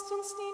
lasst uns nicht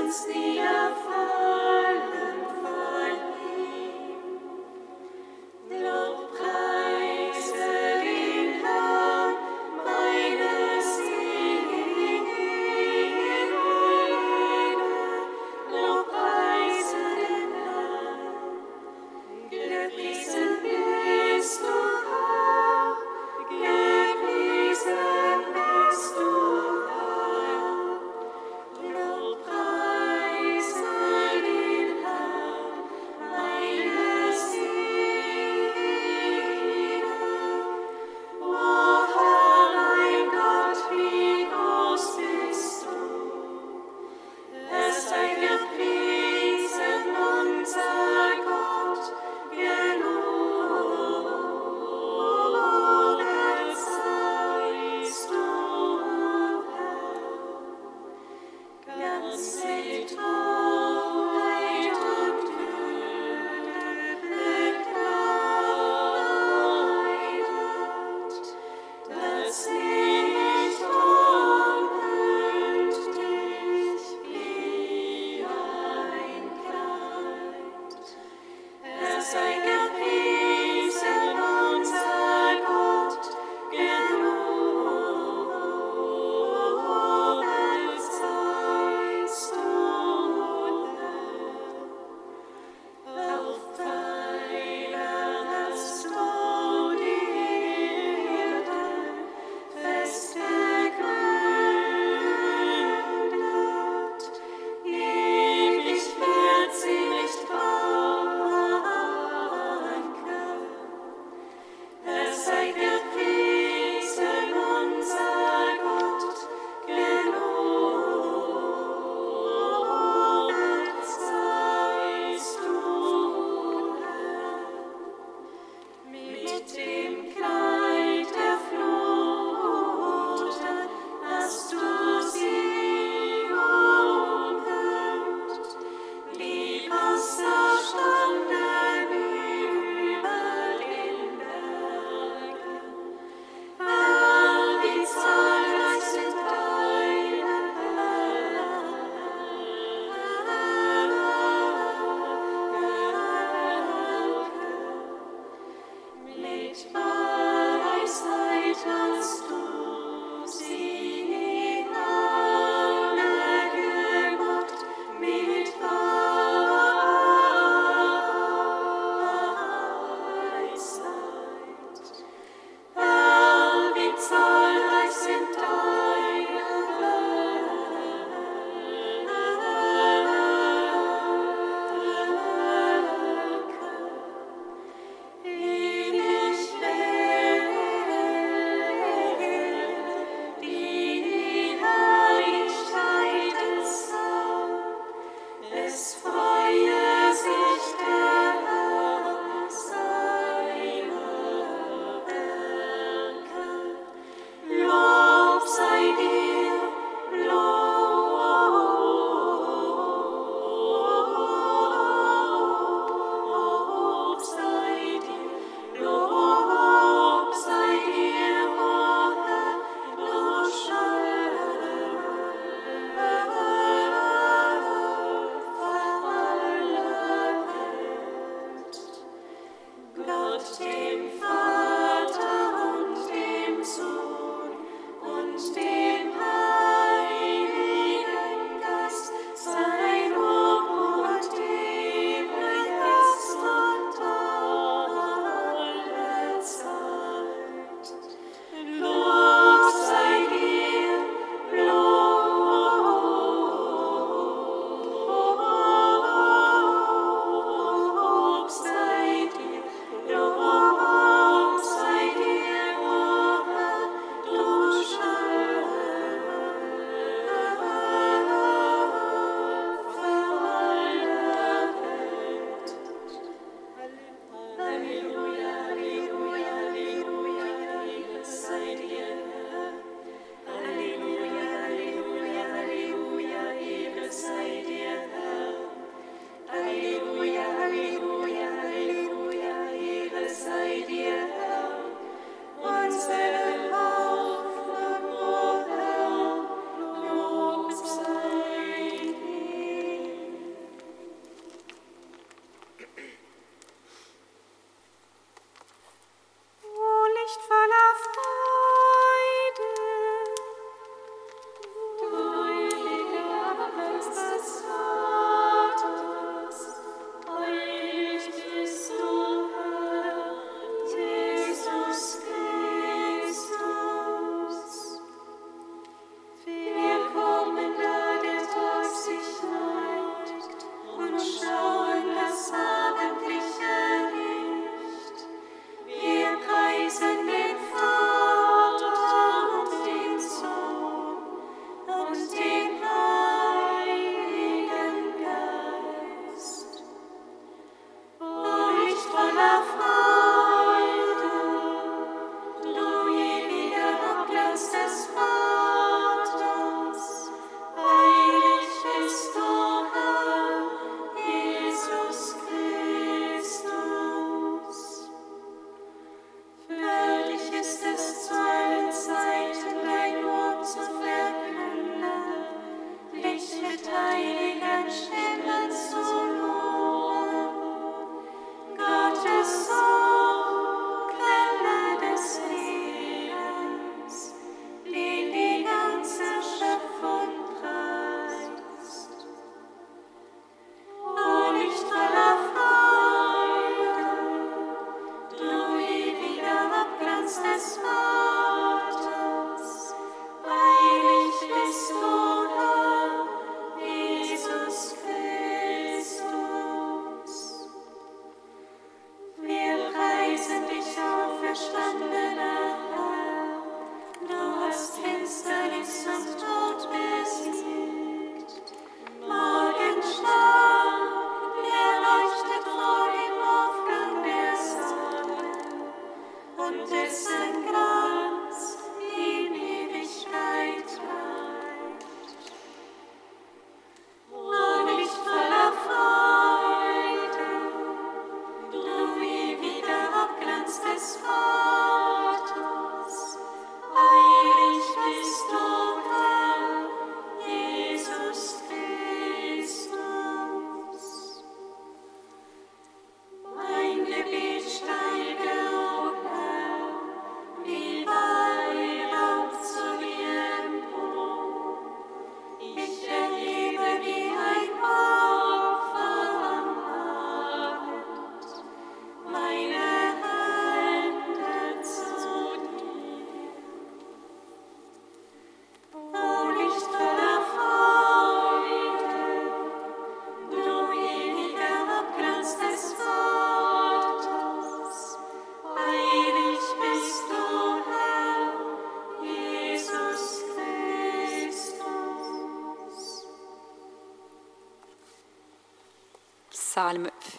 sounds the afar.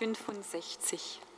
65.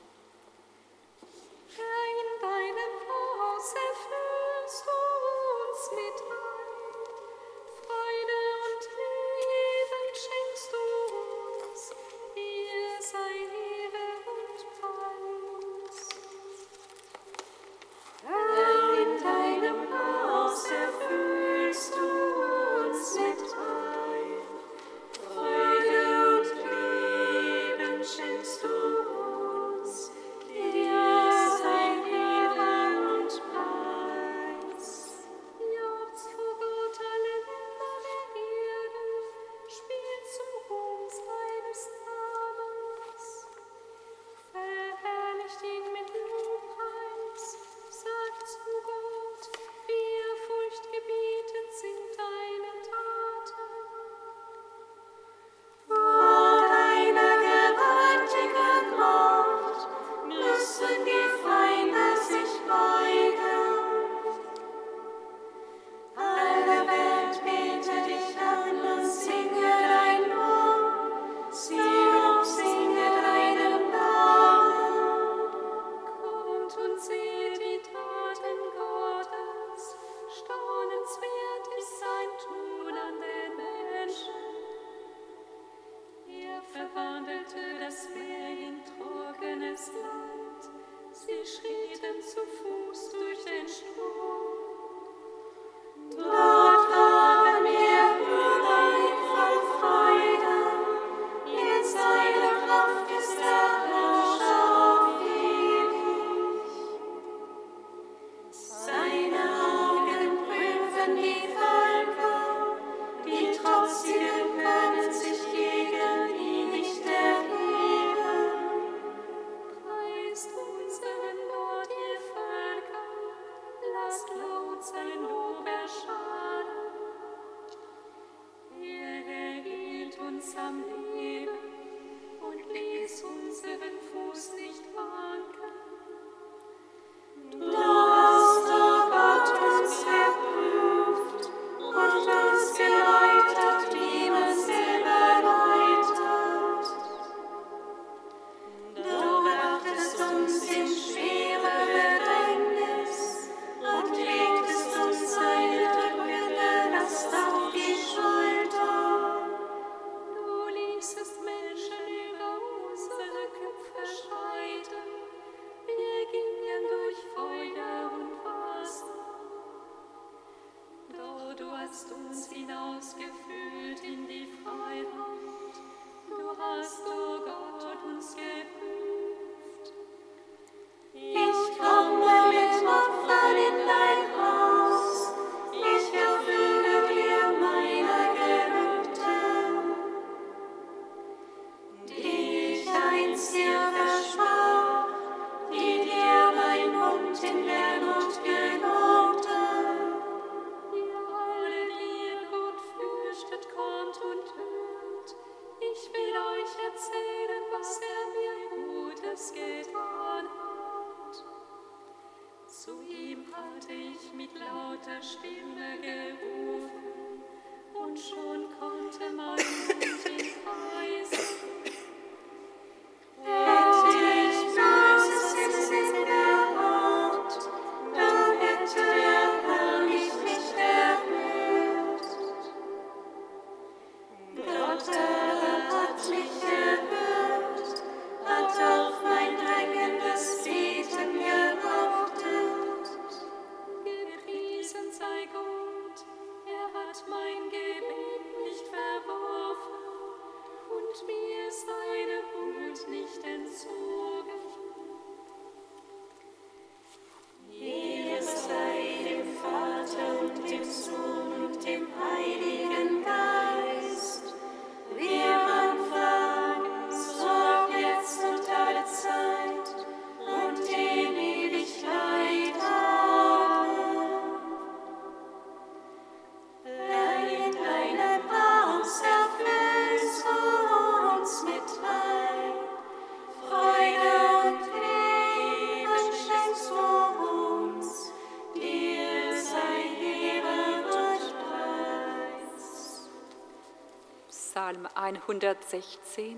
116,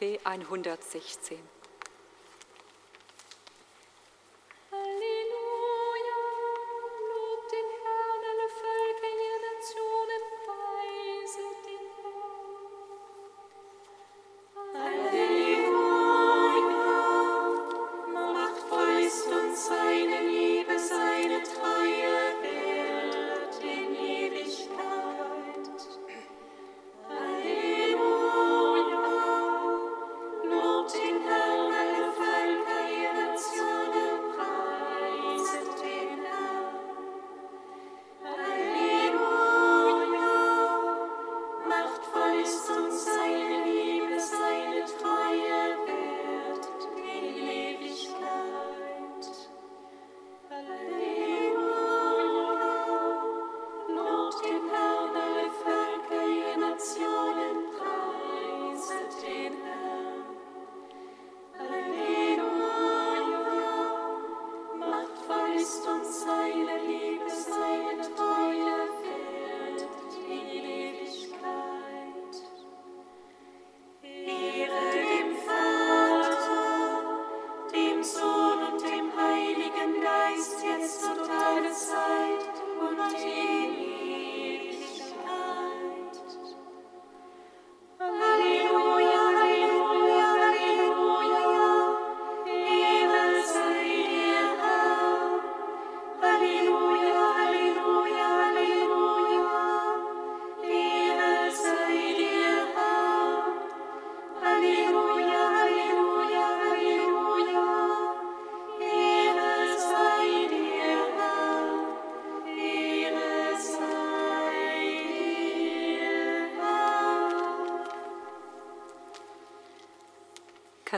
B116.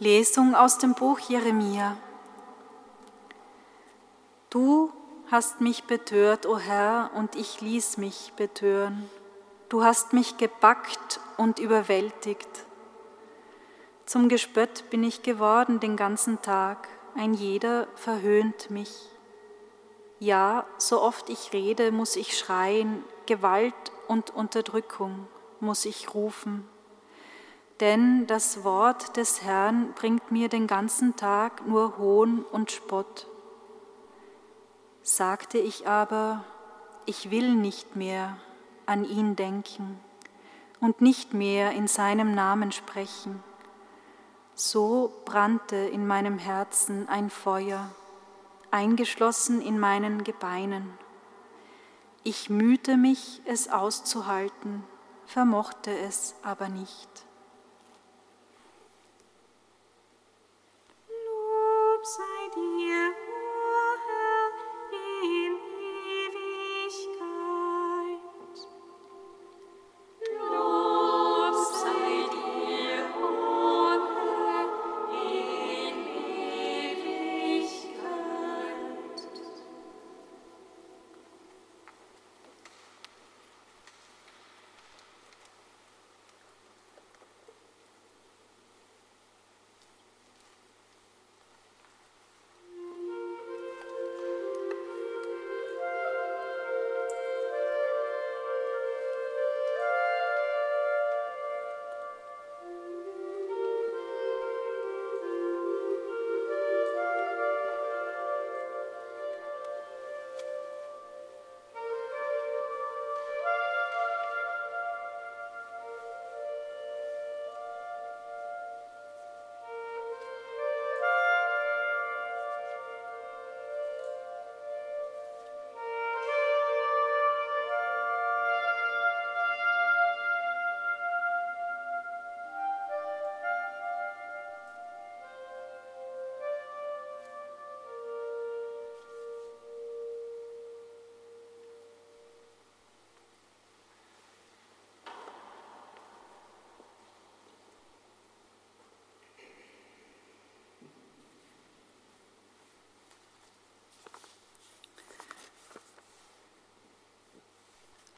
Lesung aus dem Buch Jeremia. Du hast mich betört, o Herr, und ich ließ mich betören. Du hast mich gepackt und überwältigt. Zum Gespött bin ich geworden den ganzen Tag, ein jeder verhöhnt mich. Ja, so oft ich rede, muss ich schreien, Gewalt und Unterdrückung muss ich rufen denn das Wort des Herrn bringt mir den ganzen Tag nur Hohn und Spott. Sagte ich aber, ich will nicht mehr an ihn denken und nicht mehr in seinem Namen sprechen, so brannte in meinem Herzen ein Feuer, eingeschlossen in meinen Gebeinen. Ich mühte mich, es auszuhalten, vermochte es aber nicht. Sei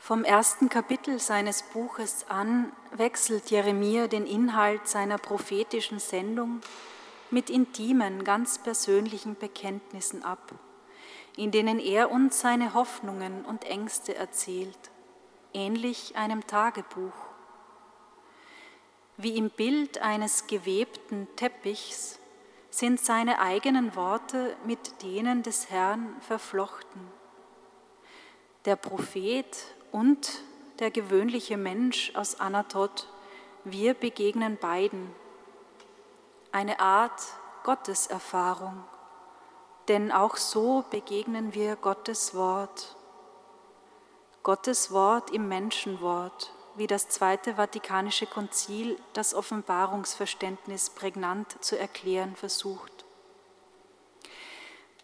Vom ersten Kapitel seines Buches an wechselt Jeremia den Inhalt seiner prophetischen Sendung mit intimen, ganz persönlichen Bekenntnissen ab, in denen er uns seine Hoffnungen und Ängste erzählt, ähnlich einem Tagebuch. Wie im Bild eines gewebten Teppichs sind seine eigenen Worte mit denen des Herrn verflochten. Der Prophet und der gewöhnliche Mensch aus Anatot, wir begegnen beiden. Eine Art Gotteserfahrung, denn auch so begegnen wir Gottes Wort. Gottes Wort im Menschenwort, wie das Zweite Vatikanische Konzil das Offenbarungsverständnis prägnant zu erklären versucht.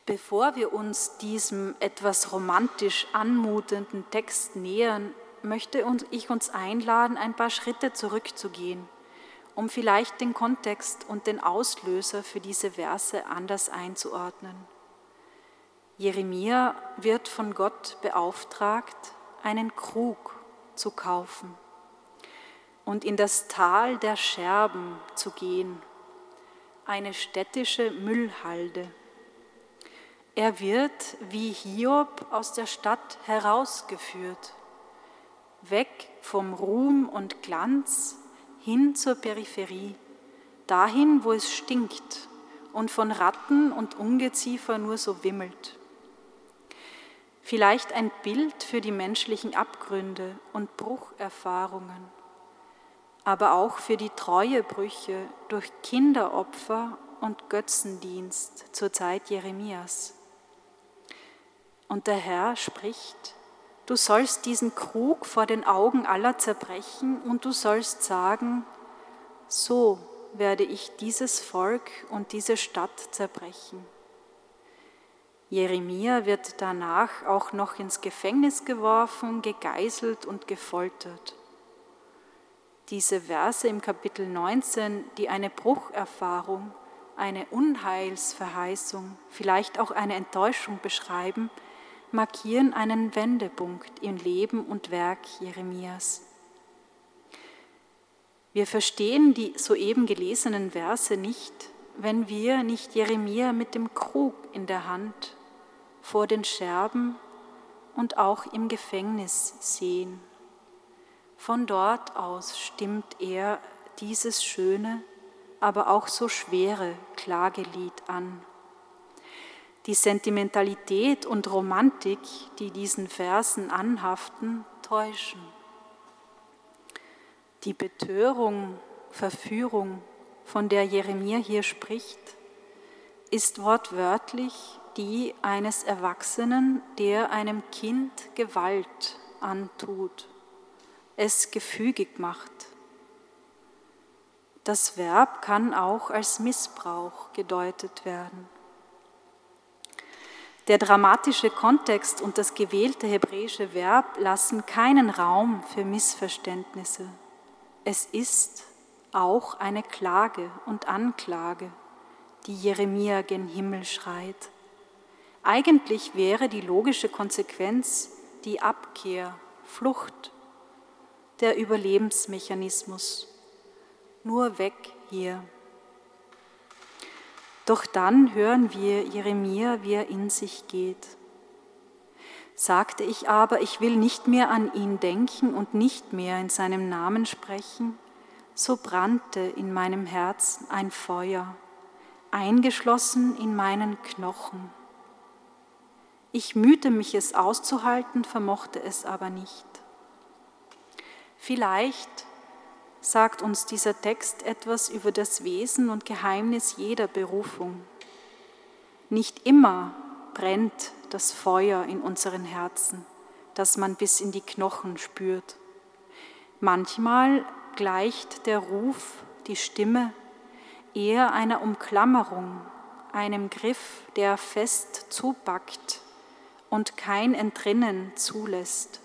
Bevor wir uns diesem etwas romantisch anmutenden Text nähern, möchte ich uns einladen, ein paar Schritte zurückzugehen, um vielleicht den Kontext und den Auslöser für diese Verse anders einzuordnen. Jeremia wird von Gott beauftragt, einen Krug zu kaufen und in das Tal der Scherben zu gehen, eine städtische Müllhalde. Er wird wie Hiob aus der Stadt herausgeführt, weg vom Ruhm und Glanz hin zur Peripherie, dahin, wo es stinkt und von Ratten und Ungeziefer nur so wimmelt. Vielleicht ein Bild für die menschlichen Abgründe und Brucherfahrungen. aber auch für die Treuebrüche durch Kinderopfer und Götzendienst zur Zeit Jeremias. Und der Herr spricht, du sollst diesen Krug vor den Augen aller zerbrechen und du sollst sagen, so werde ich dieses Volk und diese Stadt zerbrechen. Jeremia wird danach auch noch ins Gefängnis geworfen, gegeißelt und gefoltert. Diese Verse im Kapitel 19, die eine Brucherfahrung, eine Unheilsverheißung, vielleicht auch eine Enttäuschung beschreiben, markieren einen Wendepunkt im Leben und Werk Jeremias. Wir verstehen die soeben gelesenen Verse nicht, wenn wir nicht Jeremia mit dem Krug in der Hand vor den Scherben und auch im Gefängnis sehen. Von dort aus stimmt er dieses schöne, aber auch so schwere Klagelied an. Die Sentimentalität und Romantik, die diesen Versen anhaften, täuschen. Die Betörung, Verführung, von der Jeremia hier spricht, ist wortwörtlich die eines Erwachsenen, der einem Kind Gewalt antut, es gefügig macht. Das Verb kann auch als Missbrauch gedeutet werden. Der dramatische Kontext und das gewählte hebräische Verb lassen keinen Raum für Missverständnisse. Es ist auch eine Klage und Anklage, die Jeremia gen Himmel schreit. Eigentlich wäre die logische Konsequenz die Abkehr, Flucht, der Überlebensmechanismus. Nur weg hier. Doch dann hören wir Jeremia, wie er in sich geht. Sagte ich aber, ich will nicht mehr an ihn denken und nicht mehr in seinem Namen sprechen, so brannte in meinem Herzen ein Feuer, eingeschlossen in meinen Knochen. Ich mühte mich, es auszuhalten, vermochte es aber nicht. Vielleicht sagt uns dieser Text etwas über das Wesen und Geheimnis jeder Berufung. Nicht immer brennt das Feuer in unseren Herzen, das man bis in die Knochen spürt. Manchmal gleicht der Ruf, die Stimme, eher einer Umklammerung, einem Griff, der fest zupackt und kein Entrinnen zulässt.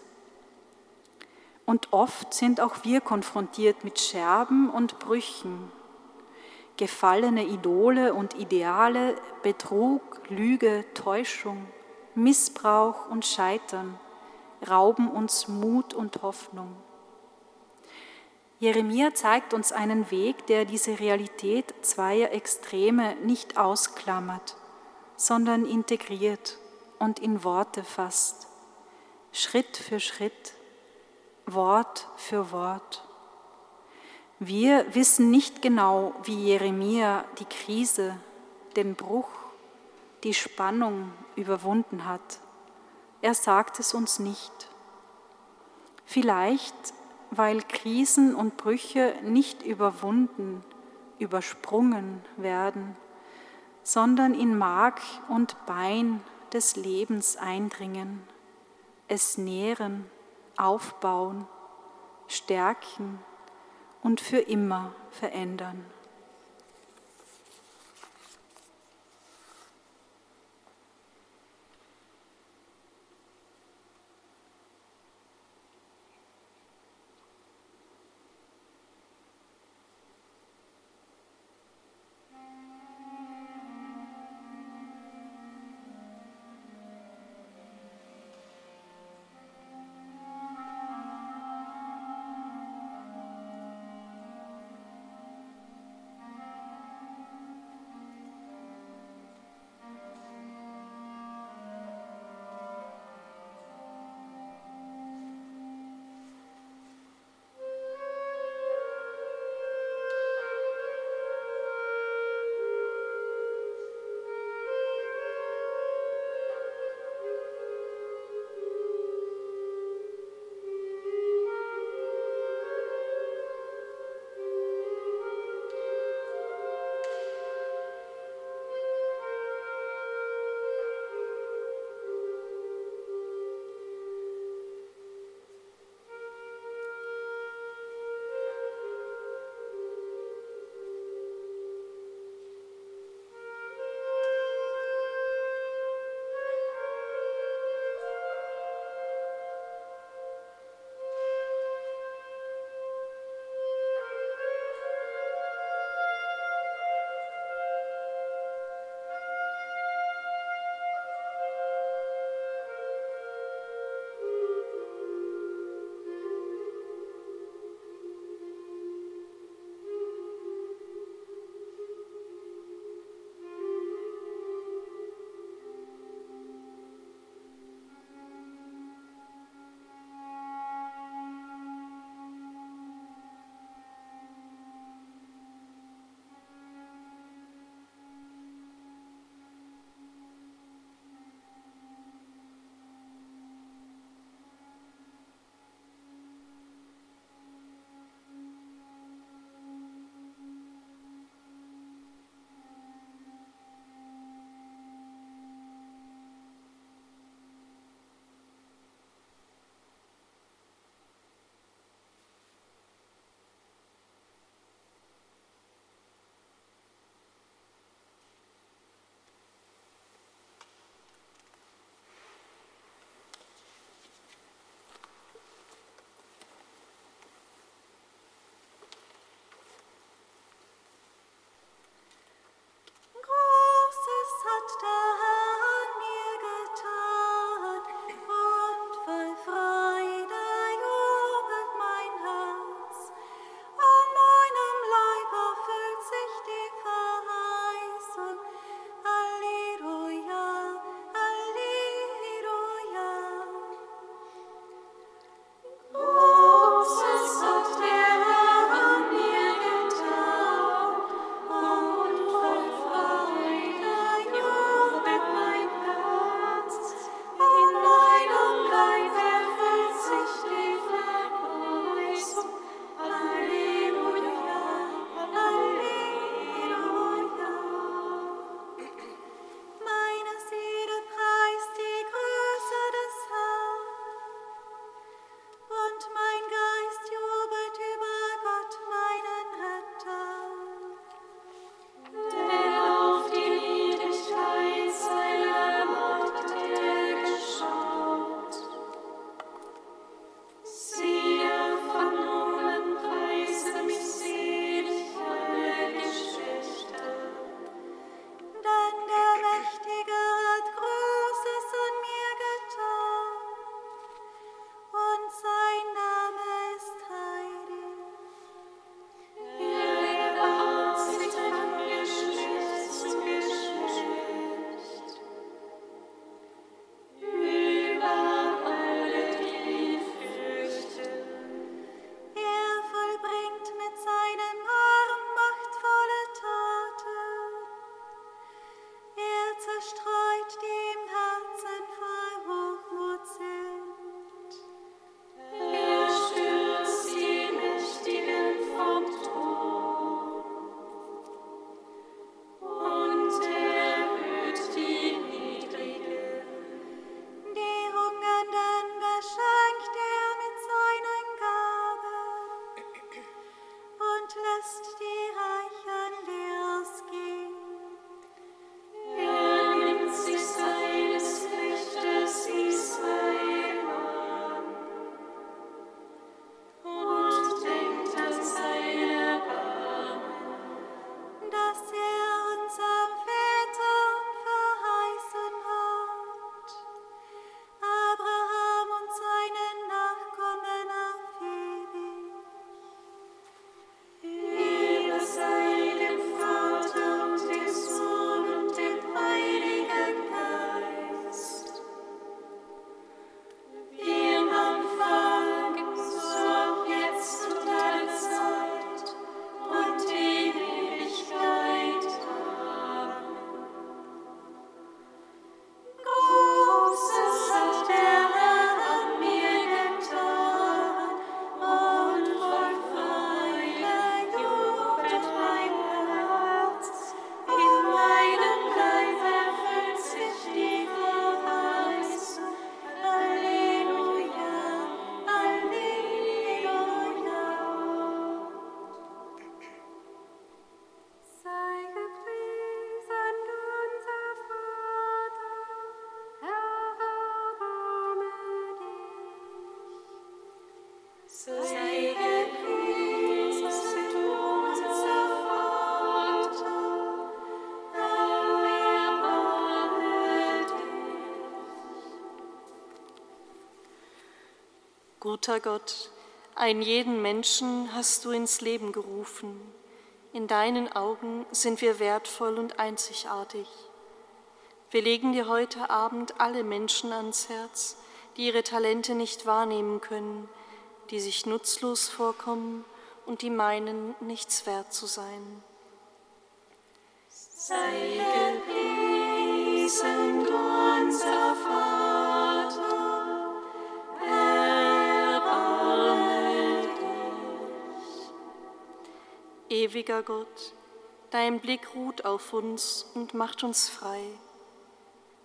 Und oft sind auch wir konfrontiert mit Scherben und Brüchen, gefallene Idole und Ideale, Betrug, Lüge, Täuschung, Missbrauch und Scheitern rauben uns Mut und Hoffnung. Jeremia zeigt uns einen Weg, der diese Realität zweier Extreme nicht ausklammert, sondern integriert und in Worte fasst, Schritt für Schritt Wort für Wort. Wir wissen nicht genau, wie Jeremia die Krise, den Bruch, die Spannung überwunden hat. Er sagt es uns nicht. Vielleicht, weil Krisen und Brüche nicht überwunden, übersprungen werden, sondern in Mark und Bein des Lebens eindringen, es nähren aufbauen, stärken und für immer verändern. Guter Gott, einen jeden Menschen hast du ins Leben gerufen. In deinen Augen sind wir wertvoll und einzigartig. Wir legen dir heute Abend alle Menschen ans Herz, die ihre Talente nicht wahrnehmen können, die sich nutzlos vorkommen und die meinen, nichts wert zu sein. Sei gepriesen, unser Vater, Ewiger Gott, dein Blick ruht auf uns und macht uns frei.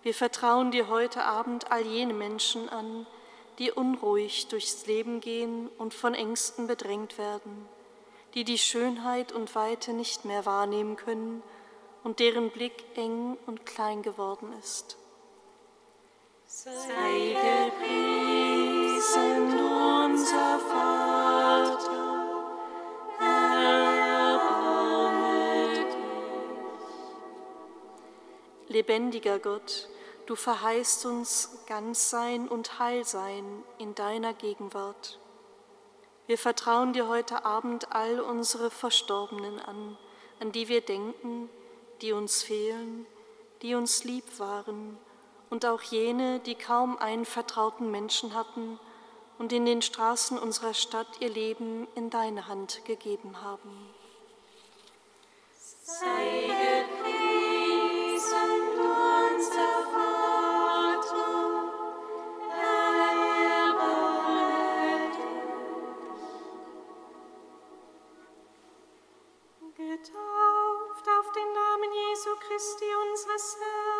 Wir vertrauen dir heute Abend all jene Menschen an, die unruhig durchs Leben gehen und von Ängsten bedrängt werden, die die Schönheit und Weite nicht mehr wahrnehmen können und deren Blick eng und klein geworden ist. Sei gepriesen, unser Vater, Lebendiger Gott, du verheißt uns ganz sein und heil sein in deiner Gegenwart. Wir vertrauen dir heute Abend all unsere Verstorbenen an, an die wir denken, die uns fehlen, die uns lieb waren und auch jene, die kaum einen vertrauten Menschen hatten und in den Straßen unserer Stadt ihr Leben in deine Hand gegeben haben. Sei gepriesen, Getauft auf den Namen Jesu Christi, unseres Herrn,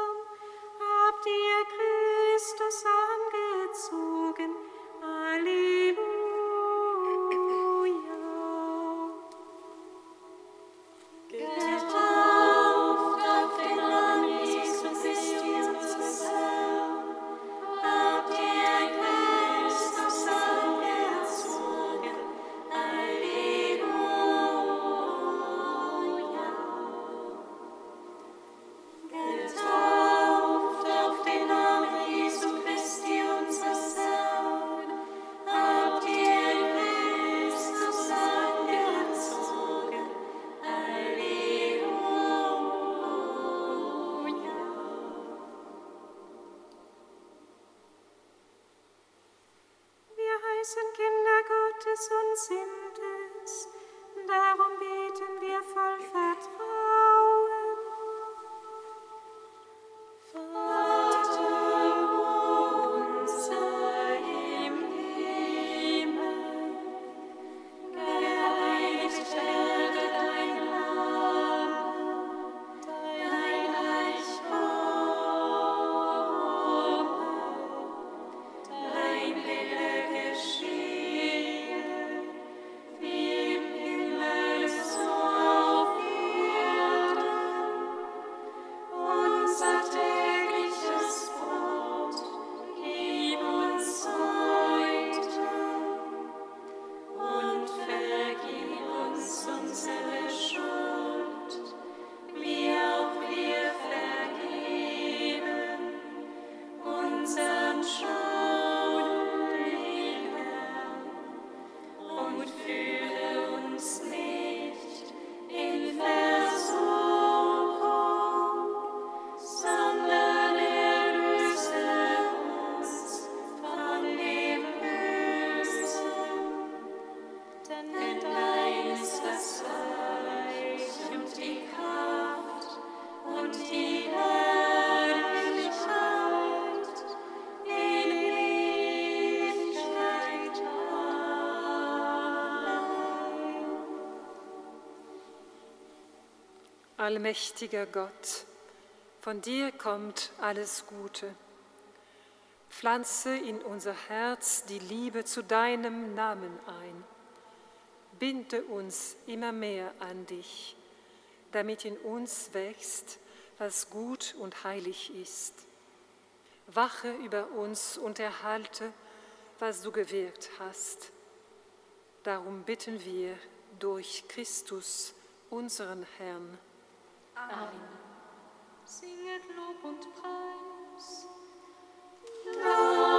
Allmächtiger Gott, von dir kommt alles Gute. Pflanze in unser Herz die Liebe zu deinem Namen ein. Binde uns immer mehr an dich, damit in uns wächst, was gut und heilig ist. Wache über uns und erhalte, was du gewirkt hast. Darum bitten wir durch Christus, unseren Herrn. Singet Lob und Preis. Lob